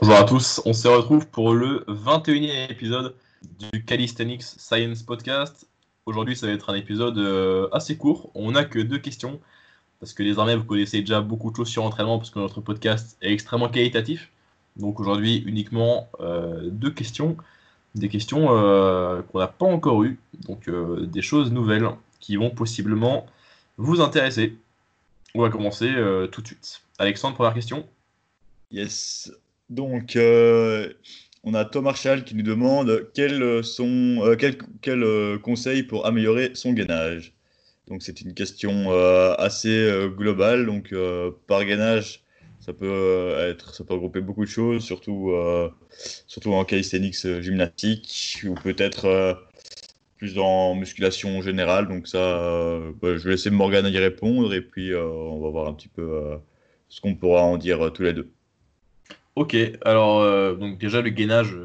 Bonjour à tous, on se retrouve pour le 21e épisode du Calisthenics Science Podcast. Aujourd'hui, ça va être un épisode euh, assez court. On n'a que deux questions parce que désormais, vous connaissez déjà beaucoup de choses sur l'entraînement parce que notre podcast est extrêmement qualitatif. Donc aujourd'hui, uniquement euh, deux questions. Des questions euh, qu'on n'a pas encore eues, donc des choses nouvelles qui vont possiblement vous intéresser. On va commencer tout de suite. Alexandre, première question. Yes. Donc, euh, on a Tom Marshall qui nous demande quels sont euh, quel, euh, conseils pour améliorer son gainage. Donc, c'est une question assez globale. Donc, par gainage, ça peut être, ça peut regrouper beaucoup de choses, surtout, surtout en calisthenics gymnastique ou peut-être plus en musculation générale. Donc, ça, je vais laisser Morgane y répondre et puis on va voir un petit peu ce qu'on pourra en dire tous les deux. Ok, alors euh, donc déjà le gainage,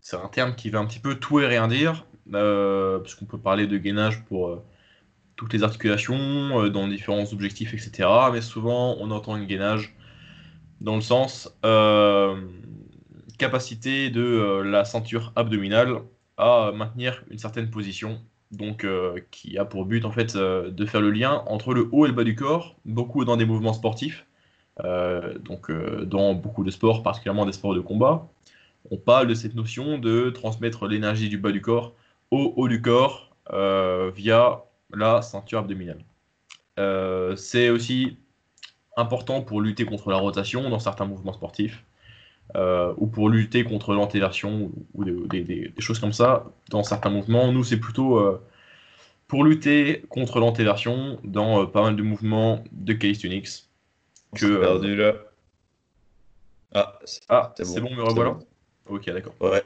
c'est un terme qui veut un petit peu tout et rien dire, euh, parce qu'on peut parler de gainage pour euh, toutes les articulations, dans différents objectifs, etc. Mais souvent on entend une gainage dans le sens capacité de la ceinture abdominale à maintenir une certaine position, donc qui a pour but en fait de faire le lien entre le haut et le bas du corps, beaucoup dans des mouvements sportifs euh, donc euh, dans beaucoup de sports, particulièrement des sports de combat, on parle de cette notion de transmettre l'énergie du bas du corps au haut du corps euh, via la ceinture abdominale. c'est aussi important pour lutter contre la rotation dans certains mouvements sportifs. ou pour lutter contre l'antéversion ou, des, choses comme ça dans certains mouvements. Nous, c'est plutôt pour lutter contre l'antéversion dans pas mal de mouvements de calisthenics. Que, euh, perdu là. Ah, ah c'est bon, me revoilà Ok, d'accord. Ouais.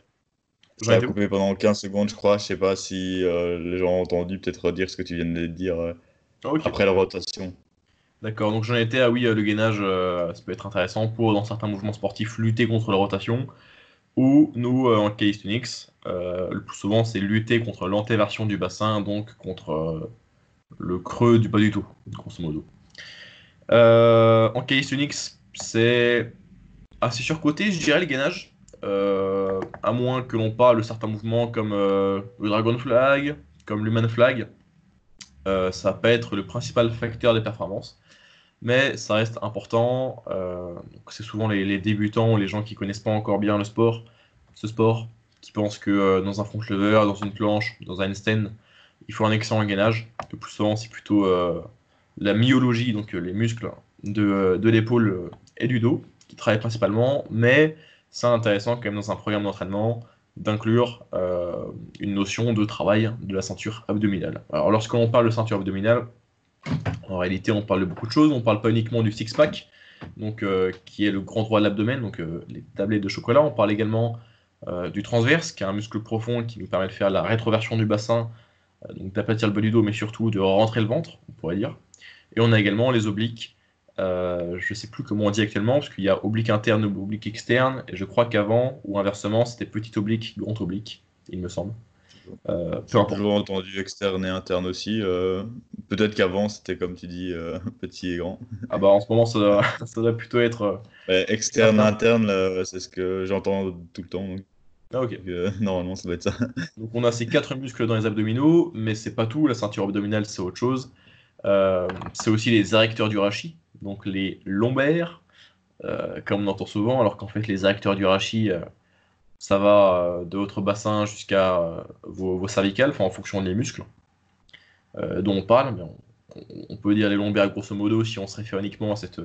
J'ai coupé pendant 15 secondes, je crois. Je sais pas si euh, les gens ont entendu peut-être redire ce que tu viens de dire euh, après la rotation. D'accord, donc j'en étais à oui, le gainage, ça peut être intéressant pour, dans certains mouvements sportifs, lutter contre la rotation. Ou nous, en calisthenics, le plus souvent, c'est lutter contre l'antéversion du bassin, donc contre le creux du bas du tout, grosso modo. Euh, en calisthenics, c'est assez surcoté, je dirais, le gainage. Euh, à moins que l'on parle de certains mouvements comme euh, le Dragon Flag, comme l'Human Flag. ça peut être le principal facteur des performances. Mais ça reste important. c'est souvent les, débutants ou les gens qui connaissent pas encore bien le sport, ce sport, qui pensent que dans un front lever, dans une planche, dans un stand, il faut un excellent gainage. Le plus souvent, c'est plutôt la myologie, donc euh, les muscles de, euh, de l'épaule euh, et du dos, qui travaillent principalement, mais c'est intéressant quand même dans un programme d'entraînement d'inclure une notion de travail de la ceinture abdominale. Alors lorsqu'on parle de ceinture abdominale, en réalité on parle de beaucoup de choses, on parle pas uniquement du six-pack, donc qui est le grand droit de l'abdomen, donc les tablettes de chocolat, on parle également du transverse, qui est un muscle profond qui nous permet de faire la rétroversion du bassin, donc d'aplatir le bas du dos, mais surtout de rentrer le ventre, on pourrait dire. Et on a également les obliques. Euh, je ne sais plus comment on dit actuellement, parce qu'il y a oblique interne ou oblique externe, et je crois qu'avant, ou inversement, c'était petit oblique, grand oblique, il me semble. Euh, peu importe. toujours entendu externe et interne aussi. Euh, peut-être qu'avant, c'était comme tu dis, euh, petit et grand. Ah bah en ce moment, ça doit, ça doit plutôt être... externe, interne, c'est ce que j'entends tout le temps. Ah, ok. normalement, ça doit être ça. Donc on a ces quatre muscles dans les abdominaux, mais c'est pas tout. La ceinture abdominale, c'est autre chose. Euh, c'est aussi les érecteurs du rachis, donc les lombaires, euh, comme on entend souvent, alors qu'en fait les érecteurs du rachis, euh, ça va de votre bassin jusqu'à vos, cervicales, en fonction des muscles dont on parle, on, peut dire les lombaires grosso modo si on se réfère uniquement à cette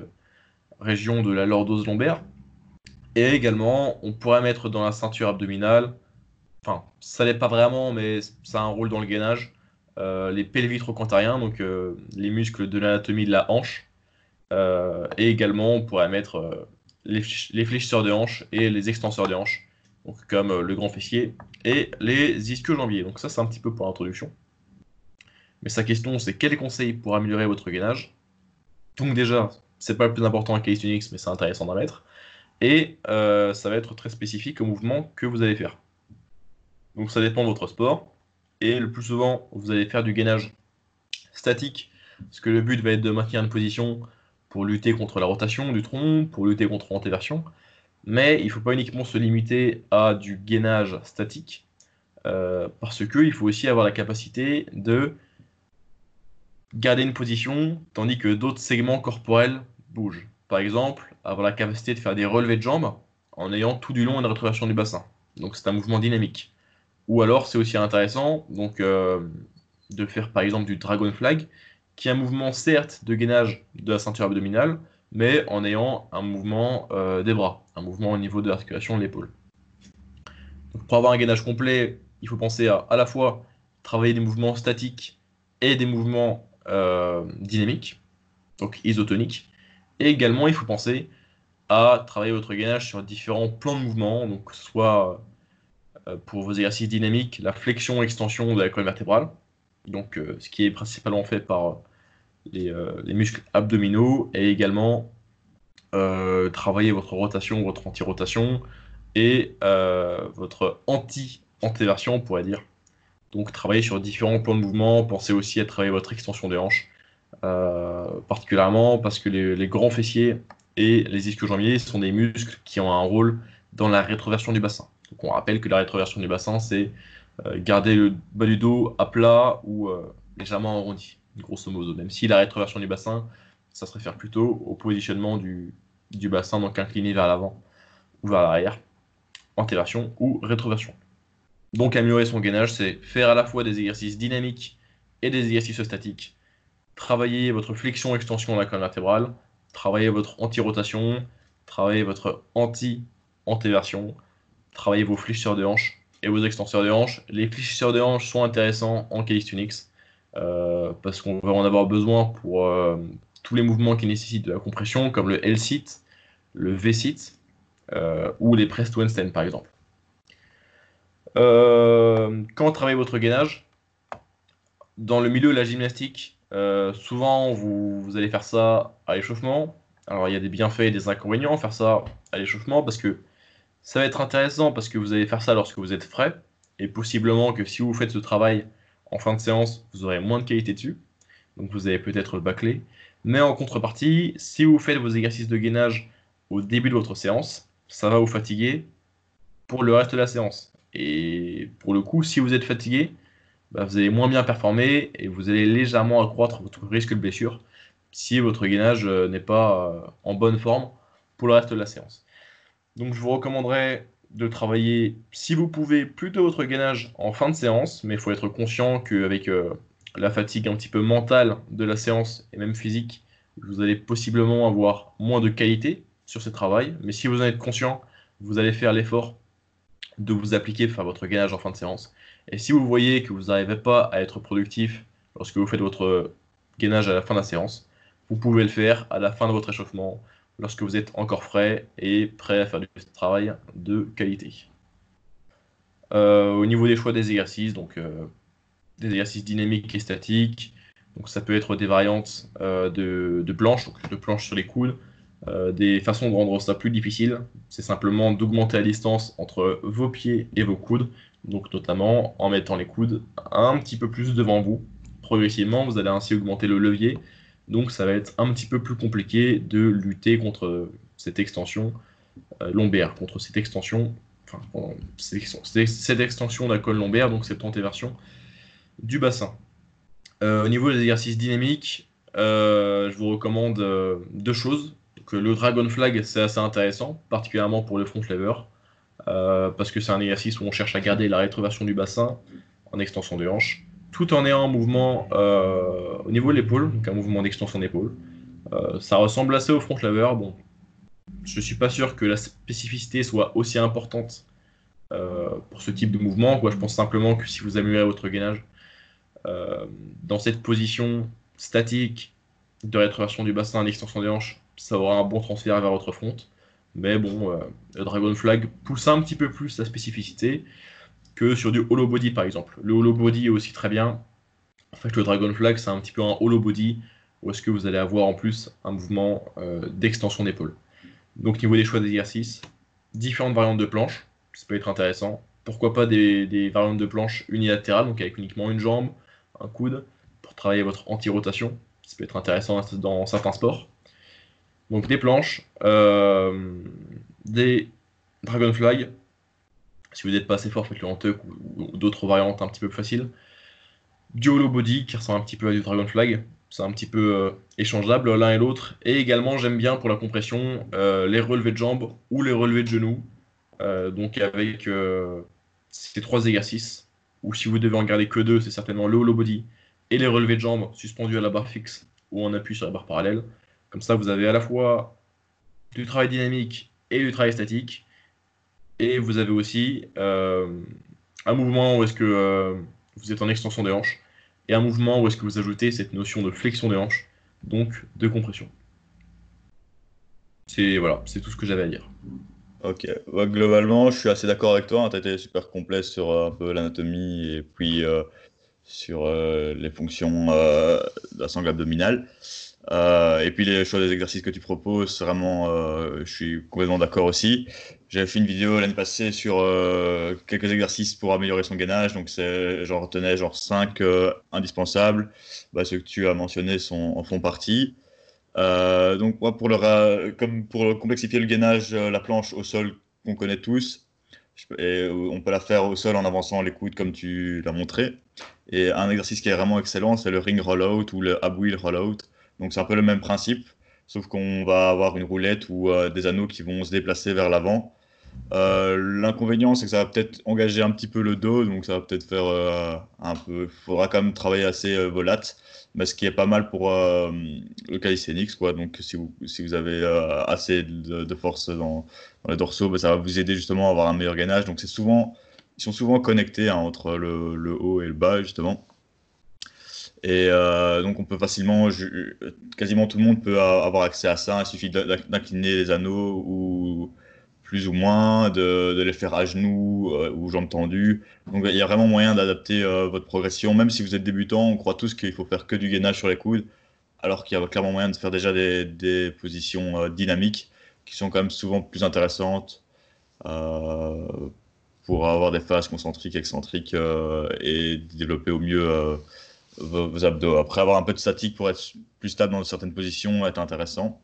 région de la lordose lombaire. Et également, on pourrait mettre dans la ceinture abdominale, enfin, ça n'est pas vraiment, mais ça a un rôle dans le gainage, les pelvitrocantariens, donc euh, les muscles de l'anatomie de la hanche. Euh, et également, on pourrait mettre les, fléchisseurs de hanche et les extenseurs de hanche, donc comme le grand fessier et les ischio-jambiers. Donc ça, c'est un petit peu pour l'introduction. Mais sa question, c'est quels conseils pour améliorer votre gainage? Donc déjà, c'est pas le plus important à calisthenics, mais c'est intéressant d'en mettre. Et ça va être très spécifique au mouvement que vous allez faire. Donc ça dépend de votre sport. Et le plus souvent, vous allez faire du gainage statique, parce que le but va être de maintenir une position pour lutter contre la rotation du tronc, pour lutter contre l'antéversion. Mais il ne faut pas uniquement se limiter à du gainage statique, euh, parce qu'il faut aussi avoir la capacité de garder une position tandis que d'autres segments corporels bougent. Par exemple, avoir la capacité de faire des relevés de jambes en ayant tout du long une rétroversion du bassin. Donc c'est un mouvement dynamique. Ou alors c'est aussi intéressant donc, euh, de faire par exemple du dragon flag, qui est un mouvement certes de gainage de la ceinture abdominale, mais en ayant un mouvement euh, des bras, un mouvement au niveau de l'articulation de l'épaule. Pour avoir un gainage complet, il faut penser à à la fois travailler des mouvements statiques et des mouvements euh, dynamiques, donc isotoniques. Et également, il faut penser à travailler votre gainage sur différents plans de mouvement, donc soit pour vos exercices dynamiques, la flexion-extension de la colonne vertébrale, donc ce qui est principalement fait par euh, les, muscles abdominaux et également euh, travailler votre rotation, votre anti-rotation et euh, votre anti-antéversion, on pourrait dire. Donc travailler sur différents plans de mouvement, pensez aussi à travailler votre extension des hanches, particulièrement parce que les, grands fessiers et les ischio-jambiers sont des muscles qui ont un rôle dans la rétroversion du bassin. Donc on rappelle que la rétroversion du bassin, c'est garder le bas du dos à plat ou légèrement arrondi grosso modo. Même si la rétroversion du bassin, ça se réfère plutôt au positionnement du, bassin, donc incliné vers l'avant ou vers l'arrière, antéversion ou rétroversion. Donc améliorer son gainage, c'est faire à la fois des exercices dynamiques et des exercices statiques, travailler votre flexion-extension de la colonne vertébrale, travailler votre anti-rotation, travailler votre anti-antéversion, travailler vos fléchisseurs de hanches et vos extenseurs de hanches. Les fléchisseurs de hanches sont intéressants en calisthenics euh, parce qu'on va en avoir besoin pour euh, tous les mouvements qui nécessitent de la compression, comme le L-sit, le V-sit euh, ou les press to handstand par exemple. quand travaillez votre gainage, dans le milieu de la gymnastique, souvent vous, vous, allez faire ça à l'échauffement. Alors il y a des bienfaits et des inconvénients à faire ça à l'échauffement parce que ça va être intéressant parce que vous allez faire ça lorsque vous êtes frais et possiblement que si vous faites ce travail en fin de séance, vous aurez moins de qualité dessus. Donc vous avez peut-être le bâclé. Mais en contrepartie, si vous faites vos exercices de gainage au début de votre séance, ça va vous fatiguer pour le reste de la séance. Et pour le coup, si vous êtes fatigué, bah, vous allez moins bien performer et vous allez légèrement accroître votre risque de blessure si votre gainage euh, n'est pas euh, en bonne forme pour le reste de la séance. Donc je vous recommanderais de travailler, si vous pouvez, plutôt votre gainage en fin de séance, mais il faut être conscient qu'avec euh, la fatigue un petit peu mentale de la séance et même physique, vous allez possiblement avoir moins de qualité sur ce travail. Mais si vous en êtes conscient, vous allez faire l'effort de vous appliquer votre gainage en fin de séance. Et si vous voyez que vous n'arrivez pas à être productif lorsque vous faites votre gainage à la fin de la séance, vous pouvez le faire à la fin de votre échauffement lorsque vous êtes encore frais et prêt à faire du travail de qualité. Euh, au niveau des choix des exercices, donc euh, des exercices dynamiques et statiques, donc ça peut être des variantes euh, de, de planches, de planches sur les coudes. des façons de rendre ça plus difficile, c'est simplement d'augmenter la distance entre vos pieds et vos coudes, donc notamment en mettant les coudes un petit peu plus devant vous. Progressivement, vous allez ainsi augmenter le levier donc ça va être un petit peu plus compliqué de lutter contre cette extension euh, lombaire, contre cette extension, enfin, cette, extension de la lombaire, donc cette antéversion du bassin. Euh, au niveau des exercices dynamiques, euh, je vous recommande deux choses. Le Dragon Flag, c'est assez intéressant, particulièrement pour le front lever, parce que c'est un exercice où on cherche à garder la rétroversion du bassin en extension des hanches tout en ayant un mouvement euh, au niveau de l'épaule, donc un mouvement d'extension d'épaule. Euh, ça ressemble assez au front lever. Bon, je suis pas sûr que la spécificité soit aussi importante euh, pour ce type de mouvement. Je pense simplement que si vous améliorez votre gainage dans cette position statique de rétroversion du bassin, d'extension des hanches, ça aura un bon transfert vers votre front. Mais bon, le Dragon Flag pousse un petit peu plus la spécificité sur du hollow body par exemple. Le hollow body est aussi très bien. En fait, le Dragon Flag, c'est un petit peu un hollow body où est-ce que vous allez avoir en plus un mouvement euh, d'extension d'épaule. Donc, niveau des choix d'exercice, différentes variantes de planches, ça peut être intéressant. Pourquoi pas des, variantes de planches unilatérales, donc avec uniquement une jambe, un coude, pour travailler votre anti-rotation. Ça peut être intéressant dans certains sports. Donc des planches, euh, des Dragonfly. Si vous n'êtes pas assez fort, faites-le en ou, d'autres variantes un petit peu plus faciles. Du hollow body qui ressemble un petit peu à du Dragonfly. C'est un petit peu euh, échangeable l'un et l'autre. Et également, j'aime bien pour la compression euh, les relevés de jambes ou les relevés de genoux. Euh, donc avec ces trois exercices. Ou si vous devez en garder que deux, c'est certainement le hollow body et les relevés de jambes suspendus à la barre fixe ou en appui sur la barre parallèle. Comme ça, vous avez à la fois du travail dynamique et du travail statique. Et vous avez aussi euh, un mouvement où est-ce que euh, vous êtes en extension des hanches et un mouvement où est-ce que vous ajoutez cette notion de flexion des hanches, donc de compression. C'est voilà, c'est tout ce que j'avais à dire. Ok, globalement, je suis assez d'accord avec toi. Hein. Tu as été super complet sur euh, un peu l'anatomie et puis sur les fonctions de la sangle abdominale. Euh, et puis les choix des exercices que tu proposes, vraiment, euh, je suis complètement d'accord aussi. J'avais fait une vidéo l'année passée sur euh, quelques exercices pour améliorer son gainage, donc j'en retenais genre 5 indispensables. Bah, ceux que tu as mentionnés sont, en font partie. donc moi, pour le, comme pour complexifier le gainage, la planche au sol qu'on connaît tous, on peut la faire au sol en avançant les coudes comme tu l'as montré. Et un exercice qui est vraiment excellent, c'est le ring rollout ou le ab wheel rollout. Donc c'est un peu le même principe, sauf qu'on va avoir une roulette ou euh, des anneaux qui vont se déplacer vers l'avant. Euh, l'inconvénient, c'est que ça va peut-être engager un petit peu le dos, donc ça va peut-être faire euh, un peu. Il faudra quand même travailler assez volate, mais ce qui est pas mal pour le calisthenics, quoi. Donc si vous, si vous avez assez de, force dans, les dorsaux, bah, ça va vous aider justement à avoir un meilleur gainage. Donc c'est souvent, ils sont souvent connectés hein, entre le, haut et le bas, justement. Et euh, donc on peut facilement, quasiment tout le monde peut avoir accès à ça. Il suffit d'incliner les anneaux ou plus ou moins, de, les faire à genoux euh, ou jambes tendues. Donc il y a vraiment moyen d'adapter euh, votre progression. Même si vous êtes débutant, on croit tous qu'il faut faire que du gainage sur les coudes, alors qu'il y a clairement moyen de faire déjà des, positions dynamiques qui sont quand même souvent plus intéressantes pour avoir des phases concentriques, excentriques et développer au mieux vos, abdos. Après, avoir un peu de statique pour être plus stable dans certaines positions est intéressant.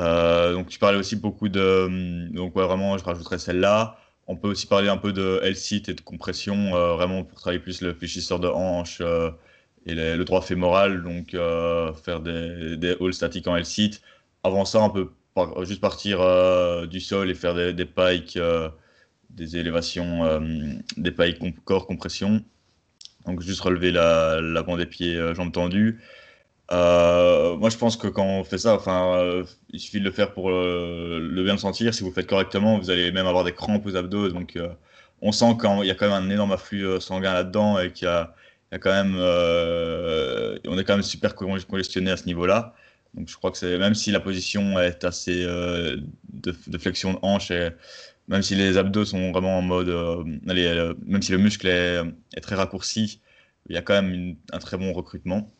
Euh, donc, tu parlais aussi beaucoup de. Donc, vraiment, je rajouterais celle-là. On peut aussi parler un peu de L-sit et de compression, euh, vraiment pour travailler plus le fléchisseur de hanche euh, et le droit fémoral. Donc, faire des, des statiques en L-sit. Avant ça, on peut juste partir du sol et faire des, des pikes, des élévations, des pikes corps compression. Donc juste relever l'avant des pieds, euh, jambes tendues. Euh, moi, je pense que quand on fait ça, enfin, euh, il suffit de le faire pour le bien sentir. Si vous le faites correctement, vous allez même avoir des crampes aux abdos. Donc, on sent qu'il y a quand même un énorme afflux sanguin là-dedans et qu'il y, a, quand même, on est quand même super congestionné à ce niveau-là. Donc, je crois que même si la position est assez de, flexion de hanche même si les abdos sont vraiment en mode, euh, euh, même si le muscle est, très raccourci, il y a quand même un très bon recrutement.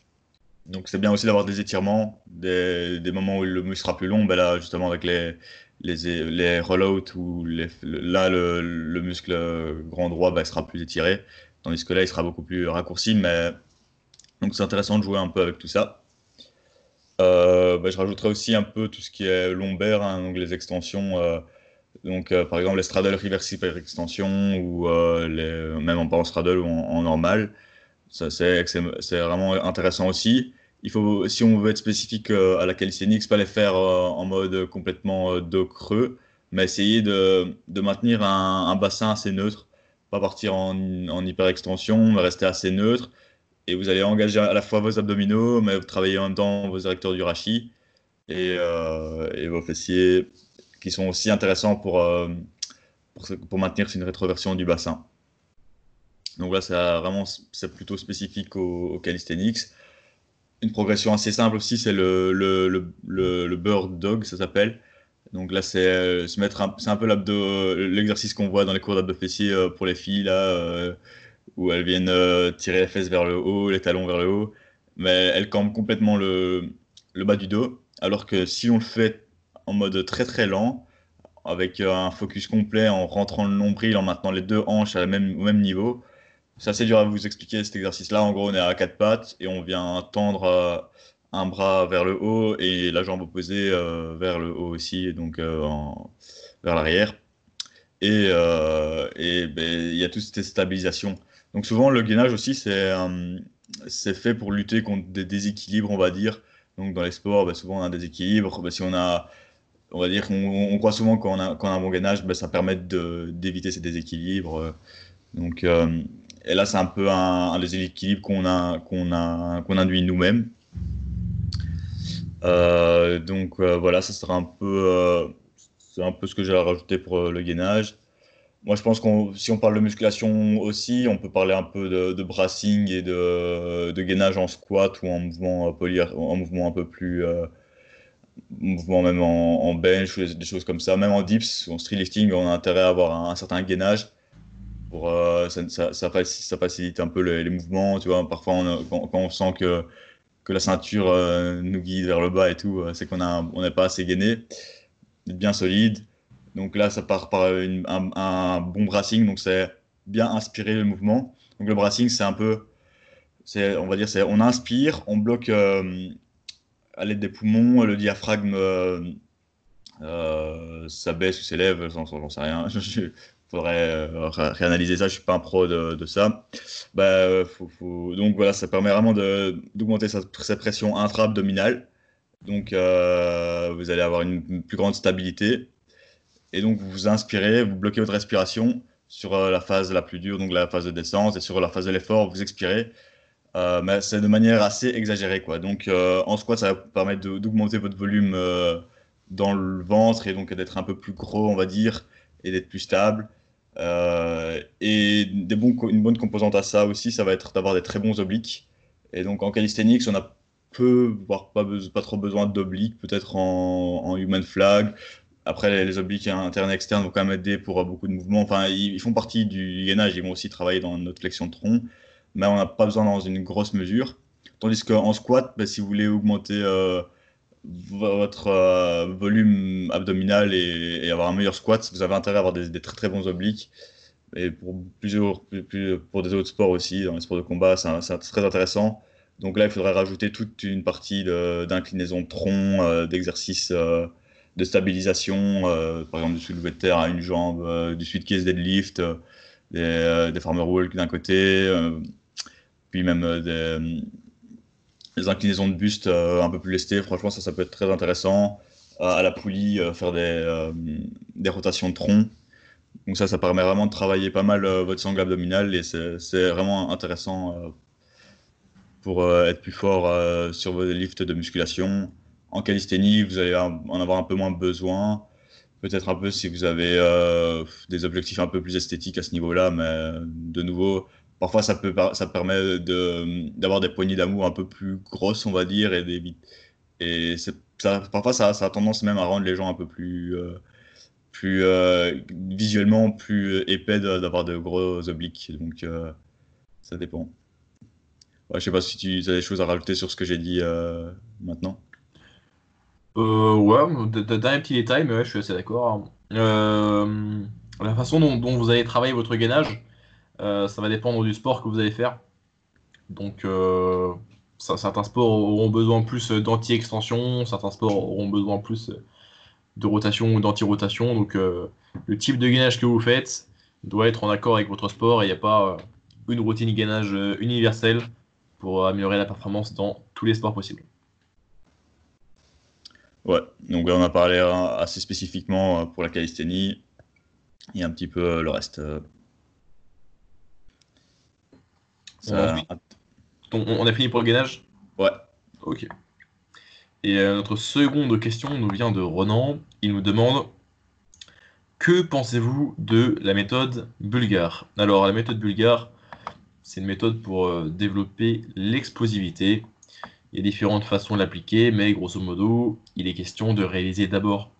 Donc c'est bien aussi d'avoir des étirements, des, moments où le muscle sera plus long. Ben là, justement, avec les, les, rollouts, où là, le, muscle grand droit ben, sera plus étiré, tandis que là, il sera beaucoup plus raccourci. Mais donc c'est intéressant de jouer un peu avec tout ça. Euh, ben, je rajouterai aussi un peu tout ce qui est lombaire, hein, donc les extensions. Donc, euh, par exemple, les straddle reverse hyper extension ou euh, même en, en straddle ou en, normal. C'est, vraiment intéressant aussi. Il faut, si on veut être spécifique euh, à la calisthenics, pas les faire en mode complètement dos creux, mais essayer de, de maintenir un, bassin assez neutre, pas partir en, en hyper mais rester assez neutre. Et vous allez engager à la fois vos abdominaux, mais vous travaillez en même temps vos érecteurs du rachis et vos fessiers qui sont aussi intéressants pour, euh, pour, maintenir une rétroversion du bassin. Donc là, c'est vraiment c'est plutôt spécifique au, calisthenics. Une progression assez simple aussi, c'est le, le, le, bird dog, ça s'appelle. Donc là, c'est euh, se mettre, c'est un peu l'exercice qu'on voit dans les cours d'abdos fessiers euh, pour les filles là, où elles viennent tirer les fesses vers le haut, les talons vers le haut, mais elles campent complètement le, le bas du dos. Alors que si on le fait en mode très très lent, avec euh, un focus complet en rentrant le nombril, en maintenant les deux hanches à même, au même niveau. C'est assez dur à vous expliquer cet exercice-là. En gros, on est à quatre pattes et on vient tendre euh, un bras vers le haut et la jambe opposée vers le haut aussi, donc vers l'arrière. Et, et ben, il y a toutes ces stabilisations. Donc souvent, le gainage aussi, c'est c'est fait pour lutter contre des déséquilibres, on va dire. Donc dans les sports, ben, souvent on a un déséquilibre. Ben, si on a, on va dire qu'on croit souvent qu'on a, a, un bon gainage, ben, ça permet d'éviter ces déséquilibres. Donc, euh, et là, c'est un peu un, déséquilibre qu'on a, qu'on a, qu'on induit nous-mêmes. Euh, donc euh, voilà, ça sera un peu, c'est un peu ce que j'ai à rajouter pour le gainage. Moi, je pense qu'on, si on parle de musculation aussi, on peut parler un peu de, brassing et de, gainage en squat ou en mouvement, en mouvement un peu plus. Euh, mouvement même en, bench ou des, choses comme ça. Même en dips ou en street lifting, on a intérêt à avoir un, certain gainage. Pour, euh, ça, ça, facilite un peu les, mouvements. Tu vois, parfois, quand, on sent que, que la ceinture euh, nous guide vers le bas et tout, c'est qu'on n'est on pas assez gainé, bien solide. Donc là, ça part par un, bon brassing, donc c'est bien inspirer le mouvement. Donc le brassing, c'est un peu, on va dire, on inspire, on bloque euh, à l'aide des poumons, le diaphragme euh, euh s'abaisse ou s'élève, j'en sais rien. Il faudrait euh, réanalyser ça, je suis pas un pro de, ça. Bah, donc voilà, ça permet vraiment d'augmenter sa, pression intra-abdominale. Donc vous allez avoir une plus grande stabilité. Et donc, vous inspirez, vous bloquez votre respiration sur euh, la phase la plus dure, donc la phase de descente, et sur la phase de l'effort, vous expirez. Euh, mais c'est de manière assez exagérée. Quoi. Donc, euh, en squat, ça va vous permettre d'augmenter votre volume dans le ventre et donc d'être un peu plus gros, on va dire, et d'être plus stable. et une bonne composante à ça aussi, ça va être d'avoir des très bons obliques. Et donc, en calisthenics, on a peu, voire pas, trop besoin d'obliques, peut-être en, human flag, après, les, obliques internes et externes vont quand même aider pour beaucoup de mouvements. Enfin, ils, font partie du gainage, ils vont aussi travailler dans notre flexion de tronc, mais on n'a pas besoin dans une grosse mesure. Tandis qu'en squat, bah, si vous voulez augmenter euh, votre euh, volume abdominal et, avoir un meilleur squat, vous avez intérêt à avoir des, très très bons obliques. Et pour, plusieurs, pour des autres sports aussi, dans les sports de combat, c'est très intéressant. Donc là, il faudrait rajouter toute une partie d'inclinaison de, tronc, euh, d'exercices de stabilisation, par exemple du soulevé de terre à une jambe, du suite case deadlift, des, des farmer walk d'un côté, puis même des, inclinaisons de buste un peu plus lestées. Franchement, ça, ça peut être très intéressant. à la poulie, faire des, des rotations de tronc. Donc ça, ça permet vraiment de travailler pas mal votre sangle abdominale et c'est vraiment intéressant pour être plus fort sur vos lifts de musculation. En calisthénie, vous allez en avoir un peu moins besoin. Peut-être un peu si vous avez euh, des objectifs un peu plus esthétiques à ce niveau-là, mais de nouveau, parfois ça, peut, ça permet d'avoir des poignées d'amour un peu plus grosses, on va dire, et, des, et ça, parfois ça, a tendance même à rendre les gens un peu plus, euh, plus euh, visuellement plus épais d'avoir de gros obliques. Donc ça dépend. Je je sais pas si tu as des choses à rajouter sur ce que j'ai dit maintenant. Euh, ouais, dernier petit détail, mais ouais, je suis assez d'accord. Euh, la façon dont, vous allez travailler votre gainage, euh, ça va dépendre du sport que vous allez faire. Donc, euh, certains sports auront besoin plus d'anti-extension, certains sports auront besoin plus de rotation ou d'anti-rotation. Donc, le type de gainage que vous faites doit être en accord avec votre sport et il n'y a pas une routine gainage universelle pour améliorer la performance dans tous les sports possibles. Ouais, donc on a parlé hein, assez spécifiquement euh, pour la calisthénie et un petit peu euh, le reste. Euh. on, a fini pour le gainage? Ouais. Ok. Et notre seconde question nous vient de Ronan. Il nous demande Que pensez-vous de la méthode bulgare? Alors, la méthode bulgare, c'est une méthode pour développer l'explosivité il y a différentes façons de l'appliquer, mais grosso modo, il est question de réaliser d'abord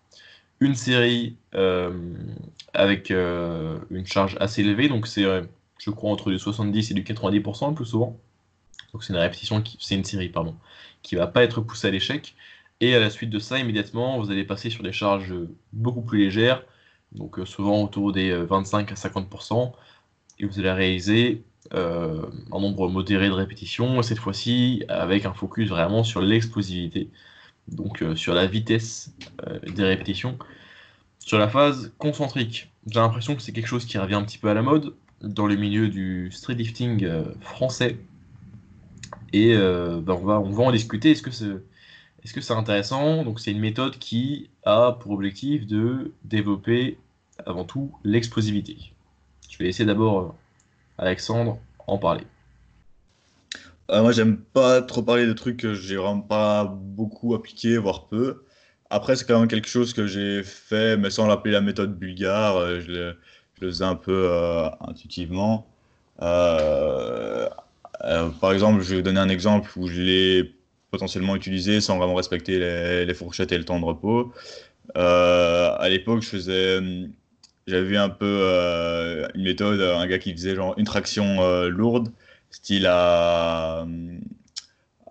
une série euh, avec euh, une charge assez élevée, donc c'est, euh, je crois, entre du 70 et du 90% le plus souvent. Donc c'est une répétition, qui, c'est une série, pardon, qui va pas être poussée à l'échec. Et à la suite de ça, immédiatement, vous allez passer sur des charges beaucoup plus légères, donc souvent autour des 25 à 50%, et vous allez réaliser un nombre modéré de répétitions, cette fois-ci avec un focus vraiment sur l'explosivité, donc sur la vitesse des répétitions. Sur la phase concentrique, j'ai l'impression que c'est quelque chose qui revient un petit peu à la mode dans le milieu du street lifting français. Et ben, on, va, on va en discuter. Est-ce que c'est est-ce que c'est intéressant? Donc c'est une méthode qui a pour objectif de développer avant tout l'explosivité. Je vais laisser d'abord euh, Alexandre en parler. Euh, moi, j'aime pas trop parler de trucs que j'ai vraiment pas beaucoup appliqué, voire peu. Après, c'est quand même quelque chose que j'ai fait, mais sans l'appeler la méthode bulgare. Euh, je, le, faisais un peu intuitivement. par exemple, je vais vous donner un exemple où je l'ai potentiellement utilisé sans vraiment respecter les, fourchettes et le temps de repos. Euh, à l'époque, j'avais vu un peu euh, une méthode, un gars qui faisait une traction euh, lourde, style à,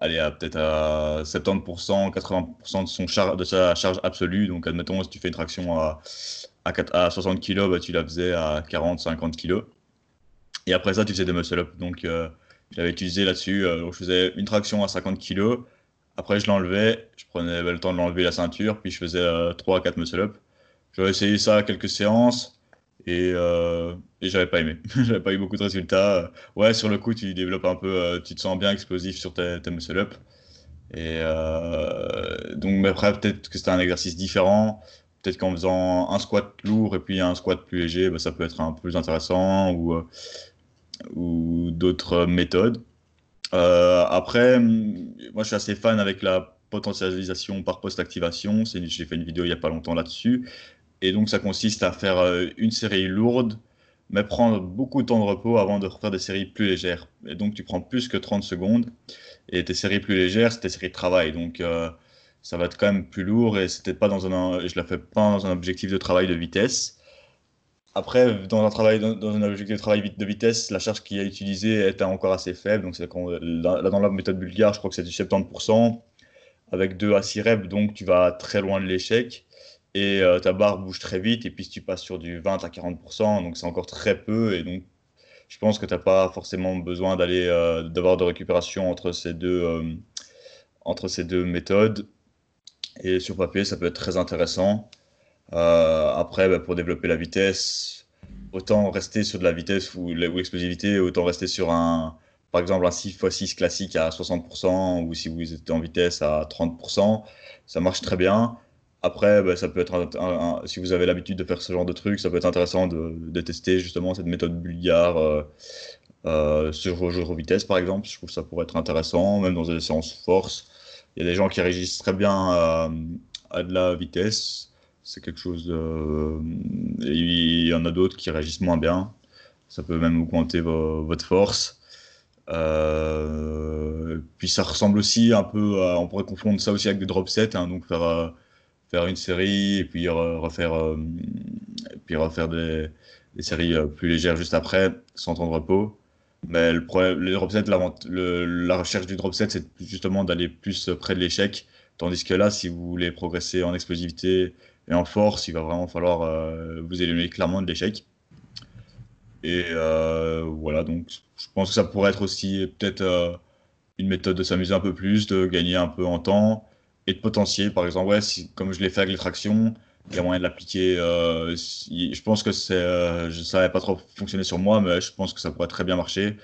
allez, à peut-être à 70%, 80% de, son char de sa charge absolue. Donc, admettons, si tu fais une traction à, à, 60 kg, bah, tu la faisais à 40, 50 kg. Et après ça, tu faisais des muscle-up. Donc, je l'avais utilisé là-dessus. je faisais une traction à 50 kg. Après, je l'enlevais, je prenais le temps de l'enlever la ceinture, puis je faisais 3 à 4 muscle-up. J'avais essayé ça à quelques séances et, euh, et j'avais pas aimé. j'avais pas eu beaucoup de résultats. Ouais, sur le coup, tu développes un peu, euh, tu te sens bien explosif sur tes, muscle-up. Et euh, donc, mais après, peut-être que c'était un exercice différent. Peut-être qu'en faisant un squat lourd et puis un squat plus léger, bah, ça peut être un peu plus intéressant ou, euh, d'autres méthodes. Euh, après, moi je suis assez fan avec la potentialisation par post-activation. J'ai fait une vidéo il n'y a pas longtemps là-dessus. Et donc ça consiste à faire euh, une série lourde, mais prendre beaucoup de temps de repos avant de refaire des séries plus légères. Et donc tu prends plus que 30 secondes. Et tes séries plus légères, c'est tes séries de travail. Donc ça va être quand même plus lourd et c'était pas dans un, je la fais pas dans un objectif de travail de vitesse. Après, dans un, travail, dans, un objectif de travail de vitesse, la charge qui est utilisée est encore assez faible. Donc, c'est là, dans la méthode bulgare, je crois que c'est du 70%, avec 2 à 6 reps, donc tu vas très loin de l'échec. Et euh, ta barre bouge très vite, et puis si tu passes sur du 20 à 40%, donc c'est encore très peu. Et donc, je pense que tu n'as pas forcément besoin d'aller euh, d'avoir de récupération entre ces deux, euh, entre ces deux méthodes. Et sur papier, ça peut être très intéressant. Euh, après, bah, pour développer la vitesse, autant rester sur de la vitesse ou l'explosivité, autant rester sur un, par exemple, un 6x6 classique à 60%, ou si vous êtes en vitesse à 30%, ça marche très bien. Après, bah, ça peut être si vous avez l'habitude de faire ce genre de truc, ça peut être intéressant de, tester justement cette méthode bulgare euh, euh, sur vos de vitesse, par exemple. Je trouve que ça pourrait être intéressant, même dans des séances force. Il y a des gens qui réagissent très bien à de la vitesse c'est quelque chose de. il y en a d'autres qui réagissent moins bien. Ça peut même augmenter votre force. Euh, puis ça ressemble aussi un peu on pourrait confondre ça aussi avec des drop sets, hein, donc faire, euh, une série et puis refaire, euh, puis refaire des, des, séries plus légères juste après, sans temps de repos. Mais le problème, les drop sets, la recherche du drop set, c'est justement d'aller plus près de l'échec. Tandis que là, si vous voulez progresser en explosivité et en force, il va vraiment falloir euh, vous éliminer clairement de l'échec. Et euh, voilà, donc je pense que ça pourrait être aussi peut-être euh, une méthode de s'amuser un peu plus, de gagner un peu en temps et de potentier. Par exemple, ouais, comme je l'ai fait avec les tractions, il y a moyen de l'appliquer. je pense que c'est, ça n'avait pas trop fonctionné sur moi, mais je pense que ça pourrait très bien marcher.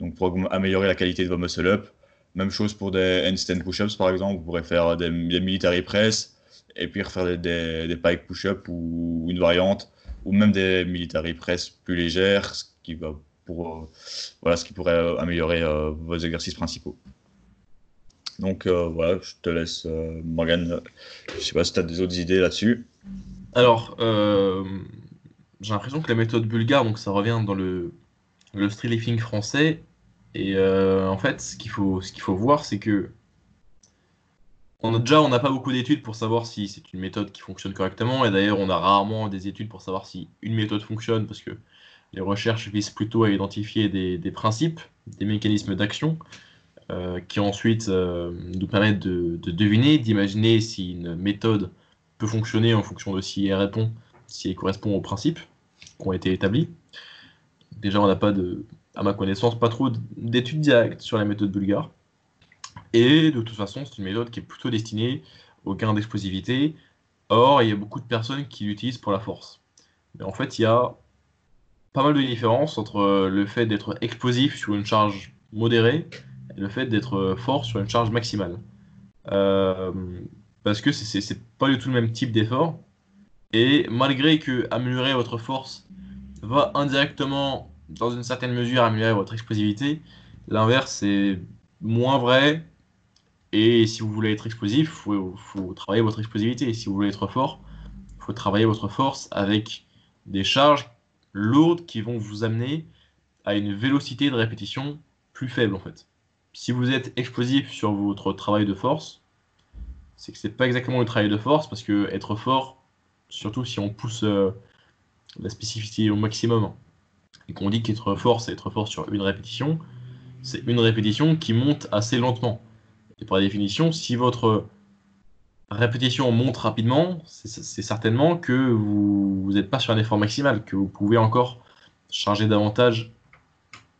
Donc pour améliorer la qualité de vos muscle-up. Même chose pour des handstand push-ups par exemple, vous pourrez faire des, military press et puis refaire des, pike push-up ou, une variante, ou même des military press plus légères, ce qui, va pour, euh, voilà, ce qui pourrait euh, améliorer euh, vos exercices principaux. Donc voilà, je te laisse, Morgan. Je sais pas si tu as des autres idées là-dessus. Alors, j'ai l'impression que la méthode bulgare, donc ça revient dans le, le street français. Et en fait, ce qu'il faut, ce qu'il faut voir, c'est que on a, déjà, on n'a pas beaucoup d'études pour savoir si c'est une méthode qui fonctionne correctement. Et d'ailleurs, on a rarement des études pour savoir si une méthode fonctionne parce que les recherches visent plutôt à identifier des, principes, des mécanismes d'action euh, qui ensuite euh, nous permettent de, deviner, d'imaginer si une méthode peut fonctionner en fonction de si elle répond, si elle correspond aux principes qui ont été établis. Déjà, on n'a pas de, à ma connaissance, pas trop d'études directes sur la méthode bulgare. Et de toute façon, c'est une méthode qui est plutôt destinée au gain d'explosivité. Or, il y a beaucoup de personnes qui l'utilisent pour la force. Mais en fait, il y a pas mal de différences entre le fait d'être explosif sur une charge modérée le fait d'être fort sur une charge maximale. Euh, parce que c'est pas du tout le même type d'effort. Et malgré que améliorer votre force va indirectement, dans une certaine mesure, améliorer votre explosivité, l'inverse c'est moins vrai. Et si vous voulez être explosif, il faut, travailler votre explosivité. Si vous voulez être fort, il faut travailler votre force avec des charges lourdes qui vont vous amener à une vélocité de répétition plus faible en fait. Si vous êtes explosif sur votre travail de force, c'est que c'est pas exactement le travail de force parce que être fort, surtout si on pousse euh, la spécificité au maximum et qu'on dit qu'être fort, c'est être fort sur une répétition, c'est une répétition qui monte assez lentement. Et par définition, si votre répétition monte rapidement, c'est certainement que vous n'êtes pas sur un effort maximal, que vous pouvez encore charger davantage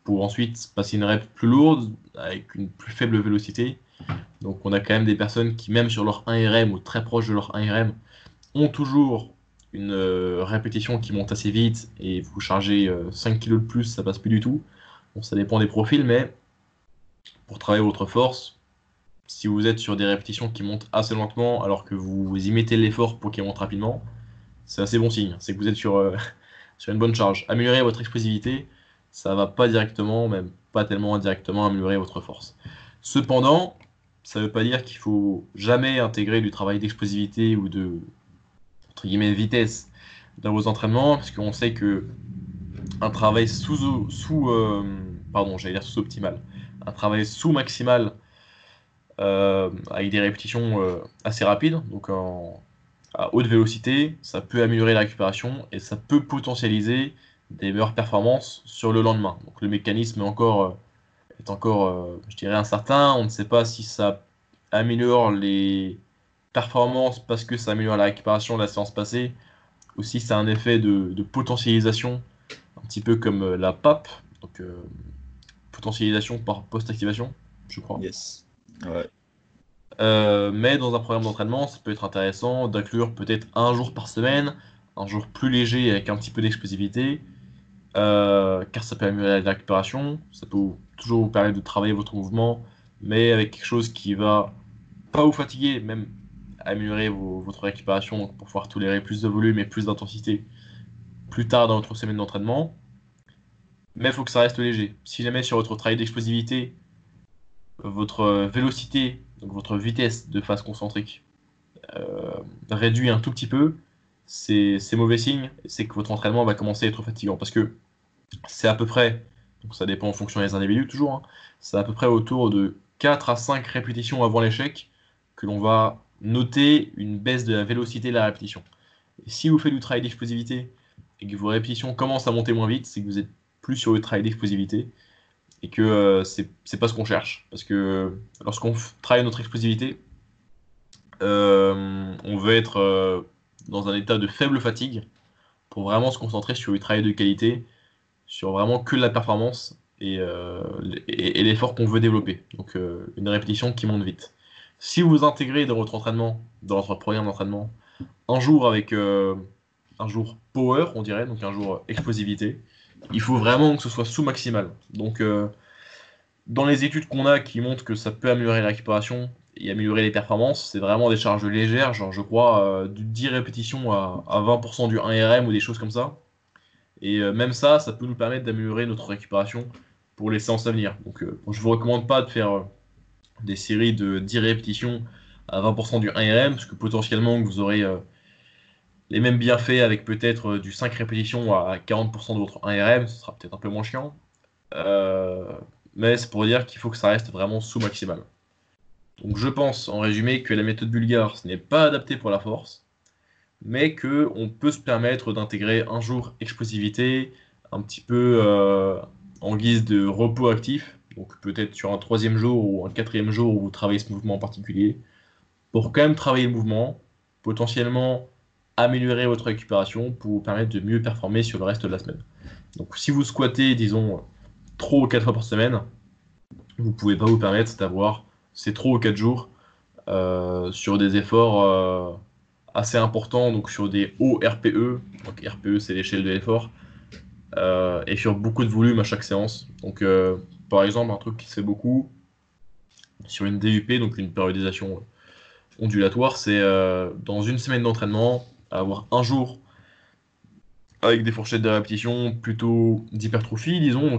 pour ensuite passer une rep plus lourde avec une plus faible vélocité donc on a quand même des personnes qui, même sur leur 1RM ou très proche de leur 1RM, ont toujours une euh, répétition qui monte assez vite et vous chargez 5 euh, kg de plus, ça passe plus du tout. Bon, ça dépend des profils, mais pour travailler votre force, si vous êtes sur des répétitions qui montent assez lentement alors que vous y mettez l'effort pour qu'elles montent rapidement, c'est assez bon signe. C'est que vous êtes sur, euh, sur une bonne charge. Améliorer votre explosivité, ça va pas directement, même pas tellement indirectement, améliorer votre force. Cependant, ça ne veut pas dire qu'il faut jamais intégrer du travail d'explosivité ou de entre guillemets vitesse dans vos entraînements, parce qu'on sait que un travail sous, sous euh, pardon, j'allais dire sous optimal, un travail sous maximal euh, avec des répétitions euh, assez rapides, donc à haute vélocité, ça peut améliorer la récupération et ça peut potentialiser des meilleures performances sur le lendemain. Donc le mécanisme est encore est encore, euh, je dirais, incertain. On ne sait pas si ça améliore les performances parce que ça améliore la récupération de la séance passée, ou si ça a un effet de, potentialisation, un petit peu comme euh, la PAP, donc euh, potentialisation par post-activation, je crois. Yes. mais dans un programme d'entraînement, ça peut être intéressant d'inclure peut-être un jour par semaine, un jour plus léger avec un petit peu d'explosivité, car ça peut améliorer la récupération, ça peut toujours vous permettre de travailler votre mouvement, mais avec quelque chose qui va pas vous fatiguer, même améliorer votre récupération pour pouvoir tolérer plus de volume et plus d'intensité plus tard dans votre semaine d'entraînement. Mais il faut que ça reste léger. Si jamais sur votre travail d'explosivité, votre vélocité, votre vitesse de phase concentrique, euh, réduit un tout petit peu, c'est mauvais signe, c'est que votre entraînement va commencer à être fatigant. Parce que c'est à peu près donc ça dépend en fonction des individus toujours, hein. c'est à peu près autour de 4 à 5 répétitions avant l'échec que l'on va noter une baisse de la vélocité de la répétition. Si vous faites du travail d'explosivité et que vos répétitions commencent à monter moins vite, c'est que vous êtes plus sur le travail d'explosivité et que euh, c'est pas ce qu'on cherche. Parce que lorsqu'on travaille notre explosivité, euh, on veut être euh, dans un état de faible fatigue pour vraiment se concentrer sur le travail de qualité sur vraiment que la performance euh, et, l'effort qu'on veut développer. Donc euh, une répétition qui monte vite. Si vous intégrez dans votre entraînement, dans votre programme d'entraînement, un jour avec euh, un jour power, on dirait, donc un jour explosivité, il faut vraiment que ce soit sous maximal. Donc dans les études qu'on a qui montrent que ça peut améliorer la récupération et améliorer les performances, c'est vraiment des charges légères, genre je crois de 10 répétitions à, à 20% du 1RM ou des choses comme ça. Et euh, même ça, ça peut nous permettre d'améliorer notre récupération pour les séances à venir. Donc, euh, je ne vous recommande pas de faire euh, des séries de 10 répétitions à 20% du 1RM, parce que potentiellement vous aurez les mêmes bienfaits avec peut-être du 5 répétitions à 40% de votre 1RM, ce sera peut-être un peu moins chiant. mais c'est pour dire qu'il faut que ça reste vraiment sous maximal. Donc je pense en résumé que la méthode bulgare, ce n'est pas adapté pour la force, mais qu'on peut se permettre d'intégrer un jour explosivité, un petit peu euh, en guise de repos actif, donc peut-être sur un troisième jour ou un quatrième jour où vous travaillez ce mouvement en particulier, pour quand même travailler le mouvement, potentiellement améliorer votre récupération pour vous permettre de mieux performer sur le reste de la semaine. Donc si vous squattez, disons, trop 4 fois par semaine, vous pouvez pas vous permettre d'avoir ces 3 ou 4 jours euh, sur des efforts euh, assez importants, donc sur des hauts RPE, donc RPE c'est l'échelle de l'effort, euh, et sur beaucoup de volume à chaque séance. Donc par exemple, un truc qui se fait beaucoup sur une DUP, donc une périodisation ondulatoire, c'est dans une semaine d'entraînement, avoir un jour avec des fourchettes de répétition plutôt d'hypertrophie, disons.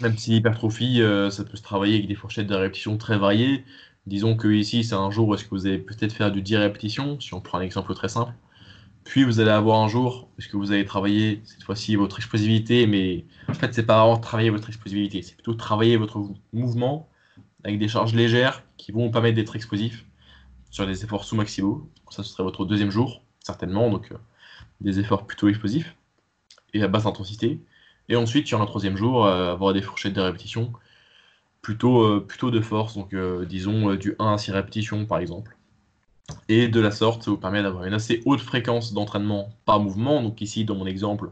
Même si l'hypertrophie, euh, ça peut se travailler avec des fourchettes de répétition très variées. Disons que ici, c'est un jour où est-ce que vous allez peut-être faire du 10 répétitions, si on prend un exemple très simple. Puis vous allez avoir un jour où est-ce que vous allez travailler cette fois-ci votre explosivité, mais en fait, c'est pas vraiment travailler votre explosivité, c'est plutôt travailler votre mouvement avec des charges légères qui vont vous permettre d'être explosif sur des efforts sous-maximaux. Ça, ce serait votre deuxième jour, certainement. Donc, euh, des efforts plutôt explosifs et à basse intensité. Et ensuite, sur un troisième jour, euh, avoir des fourchettes de répétition plutôt, euh, plutôt de force, donc euh, disons du 1 à 6 répétitions par exemple. Et de la sorte, ça vous permet d'avoir une assez haute fréquence d'entraînement par mouvement. Donc ici, dans mon exemple,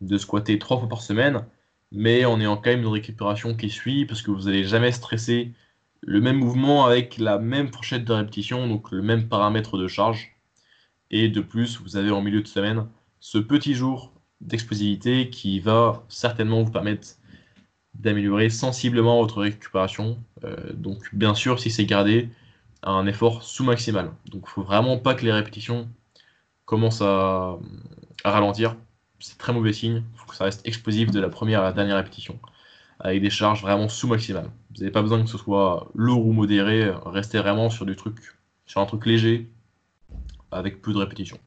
de squatter trois fois par semaine, mais en ayant quand même une récupération qui suit, parce que vous n'allez jamais stresser le même mouvement avec la même fourchette de répétition, donc le même paramètre de charge. Et de plus, vous avez en milieu de semaine ce petit jour d'explosivité qui va certainement vous permettre d'améliorer sensiblement votre récupération. Euh, donc bien sûr, si c'est gardé à un effort sous-maximal. Donc il faut vraiment pas que les répétitions commencent à, ralentir. C'est très mauvais signe. Il faut que ça reste explosif de la première à la dernière répétition avec des charges vraiment sous-maximales. Vous n'avez pas besoin que ce soit lourd ou modéré. Restez vraiment sur du truc, sur un truc léger, avec peu de répétitions.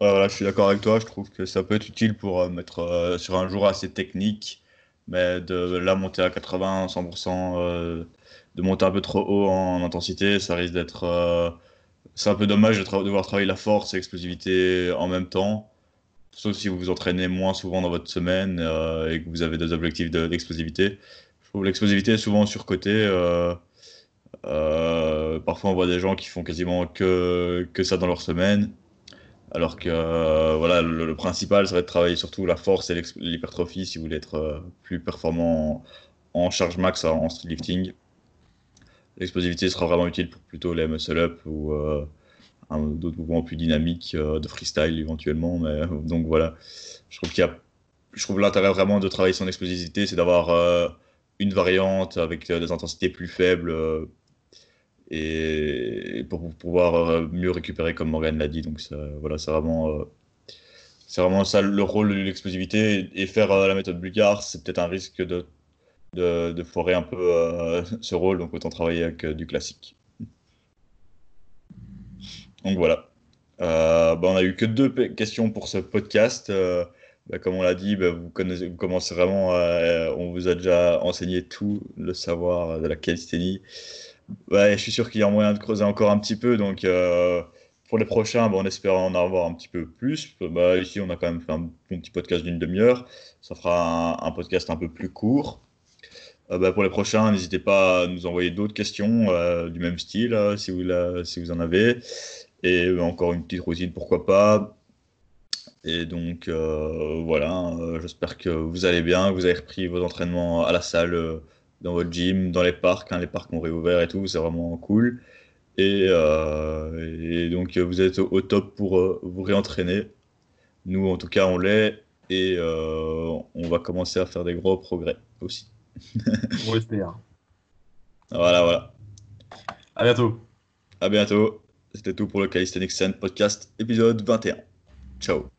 Voilà, je suis d'accord avec toi. Je trouve que ça peut être utile pour euh, mettre euh, sur un jour assez technique, mais de la monter à 80, 100%, euh, de monter un peu trop haut en, intensité, ça risque d'être. c'est un peu dommage de devoir travailler la force et l'explosivité en même temps, sauf si vous vous entraînez moins souvent dans votre semaine et que vous avez des objectifs d'explosivité. je trouve l'explosivité est souvent surcotée. Parfois, on voit des gens qui font quasiment que, que ça dans leur semaine. Alors que euh, voilà, le, principal serait de travailler surtout la force et l'hypertrophie si vous voulez être euh, plus performant en, charge max en, street lifting. L'explosivité sera vraiment utile pour plutôt les muscle-up ou d'autres mouvements plus dynamiques de freestyle éventuellement. Mais, donc voilà, je trouve qu'il y a, je trouve l'intérêt vraiment de travailler son explosivité, c'est d'avoir une variante avec des intensités plus faibles et, pour, pouvoir euh, mieux récupérer comme Morgan l'a dit. Donc voilà, c'est vraiment, euh, vraiment ça le rôle de l'explosivité et faire euh, la méthode Bulgare, c'est peut-être un risque de, de, de, foirer un peu ce rôle, donc autant travailler avec du classique. Donc voilà. Bah, on a eu que deux questions pour ce podcast. Bah, comme on l'a dit, bah, vous commencez vraiment, on vous a déjà enseigné tout le savoir de la calisthénie. Je suis sûr qu'il y a moyen de creuser encore un petit peu. Donc, euh, pour les prochains, bon, on espère en avoir un petit peu plus. Bah, ici, on a quand même fait un petit podcast d'une demi-heure. Ça fera un, podcast un peu plus court. Euh, bah, pour les prochains, n'hésitez pas à nous envoyer d'autres questions euh, du même style, si, vous si vous en avez. Et encore une petite routine, pourquoi pas. Et donc, voilà, j'espère que vous allez bien, que vous avez repris vos entraînements à la salle dans votre gym, dans les parcs. Hein, les parcs ont réouvert et tout, c'est vraiment cool. Et, euh, donc, vous êtes au, top pour euh, vous réentraîner. Nous, en tout cas, on l'est. Et euh, on va commencer à faire des gros progrès aussi. on espère. Voilà, voilà. À bientôt. À bientôt. C'était tout pour le Calisthenics Podcast, épisode 21. Ciao.